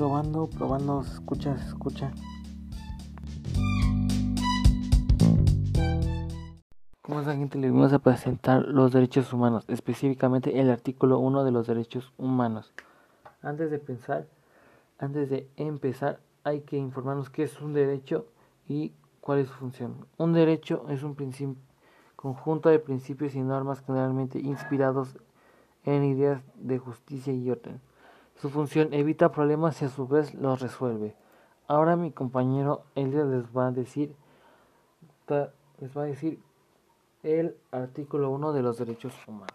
Probando, probando, escucha, se escucha. Como esa gente le vamos a presentar los derechos humanos, específicamente el artículo 1 de los derechos humanos. Antes de pensar, antes de empezar, hay que informarnos qué es un derecho y cuál es su función. Un derecho es un conjunto de principios y normas generalmente inspirados en ideas de justicia y orden. Su función evita problemas y a su vez los resuelve. Ahora mi compañero Elia les va a decir les va a decir el artículo 1 de los derechos humanos.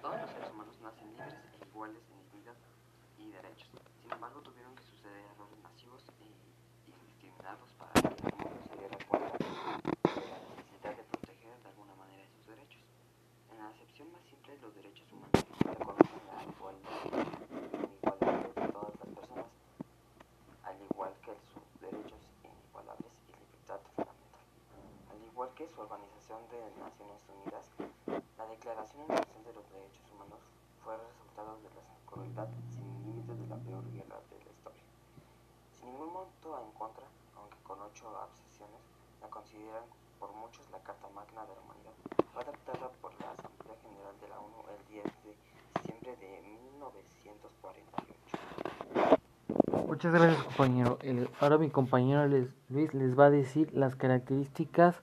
Todos los seres humanos nacen libres e iguales en dignidad y derechos. Sin embargo, tuvieron que suceder errores masivos e indiscriminados para que el mundo se diera cuenta de la necesidad de proteger de alguna manera sus derechos. En la acepción más simple, los derechos humanos reconocen la igualdad, igualdad de todas las personas, al igual que sus derechos inigualables y libertad fundamental. Al igual que su Organización de Naciones Unidas, la Declaración Universal de los Derechos Humanos fue el resultado de la crueldad sin límites de la peor guerra de la historia. Sin ningún monto en contra, aunque con ocho absesiones, la consideran por muchos la Carta Magna de la Humanidad. Fue adaptada por la Asamblea General de la ONU el 10 de diciembre de 1948. Muchas gracias compañero. ahora mi compañero Luis les va a decir las características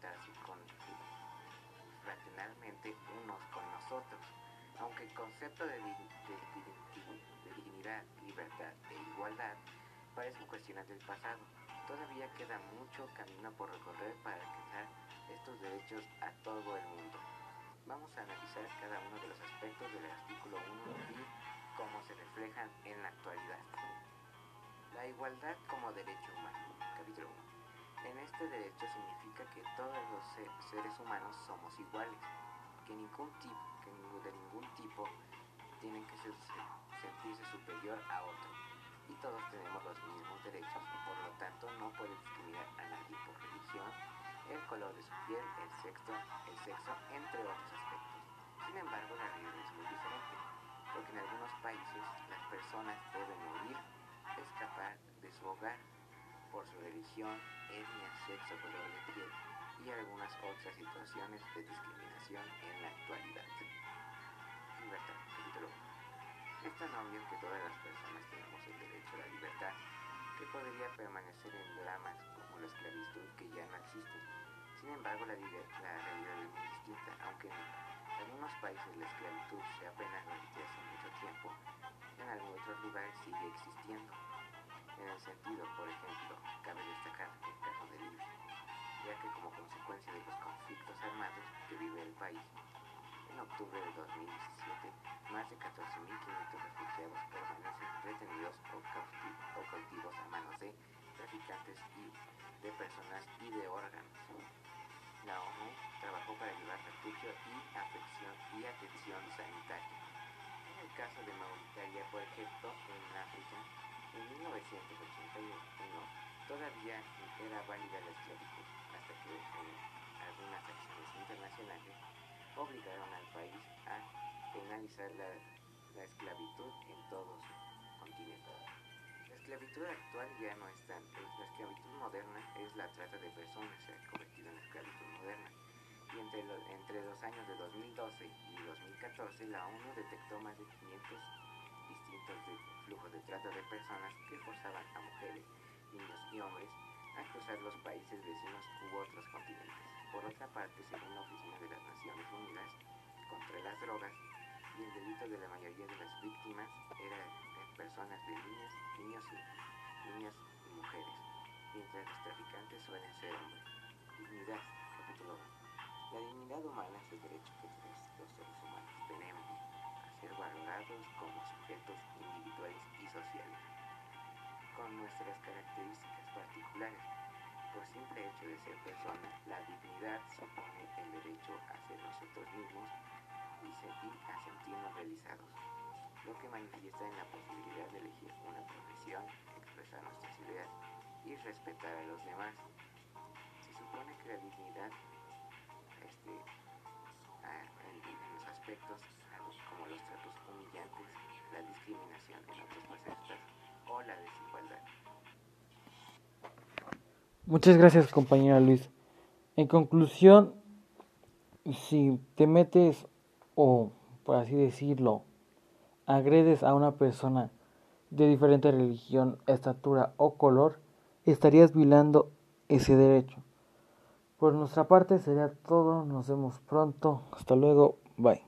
Aunque el concepto de, dignidad, libertad e igualdad parecen cuestiones del pasado, todavía queda mucho camino por recorrer para alcanzar estos derechos a todo el mundo. Vamos a analizar cada uno de los aspectos del artículo 1 y cómo se reflejan en la actualidad. La igualdad como derecho humano. Capítulo 1. En este derecho significa que todos los seres humanos somos iguales, que ningún tipo, que de ningún tipo tienen que sentirse superior a otro. Y todos tenemos los mismos derechos, por lo tanto no puede discriminar a nadie por religión, el color de su piel, el sexo, el sexo, entre otros aspectos. Sin embargo, la realidad es muy diferente, porque en algunos países las personas deben morir escapar de su hogar por su religión, etnia, sexo, color de piel y algunas otras situaciones de discriminación en la actualidad. Libertad, capítulo 1. Es tan obvio que todas las personas tenemos el derecho a la libertad que podría permanecer en dramas como la esclavitud que ya no existe. Sin embargo, la, realidad es muy distinta, aunque en algunos países la esclavitud se apenas desde hace mucho tiempo, en algunos otros lugares sigue existiendo. En el sentido, por ejemplo, cabe destacar el caso de Libia, ya que como consecuencia de los conflictos armados que vive el país, en octubre de 2017, más de 14.500 refugiados permanecen retenidos o, cautivos a manos de traficantes y de personas y de órganos. La ONU trabajó para llevar refugio y, afección y atención sanitaria el caso de Mauritania, por ejemplo, en África, en 1981 todavía era válida la esclavitud, hasta que algunas acciones internacionales obligaron al país a penalizar la, la esclavitud en todo su continente. La esclavitud actual ya no es tan, la esclavitud moderna es la trata de personas, se ha convertido en esclavitud moderna y entre, entre los años de 2012 y 2014 la ONU detectó más de 500 distintos flujos de trata de personas que forzaban a mujeres, niños y hombres a cruzar los países vecinos u otros continentes. Por otra parte, según la Oficina de las Naciones Unidas contra las Drogas, y el delito de la mayoría de las víctimas era de personas de niñas, niños y niñas y mujeres, mientras los traficantes suelen ser hombres. Dignidad, capítulo 1. La dignidad humana es el derecho que los seres humanos tenemos a ser valorados como sujetos individuales y sociales. Nuestras características particulares. Por simple hecho de ser persona, la dignidad supone el derecho a ser nosotros mismos y, a sentirnos realizados, lo que manifiesta en la posibilidad de elegir una profesión, expresar nuestras ideas y respetar a los demás. Se supone que la dignidad Muchas gracias compañera Luis. En conclusión, si te metes o, por así decirlo, agredes a una persona de diferente religión, estatura o color, estarías violando ese derecho. Por nuestra parte sería todo, nos vemos pronto, hasta luego, bye.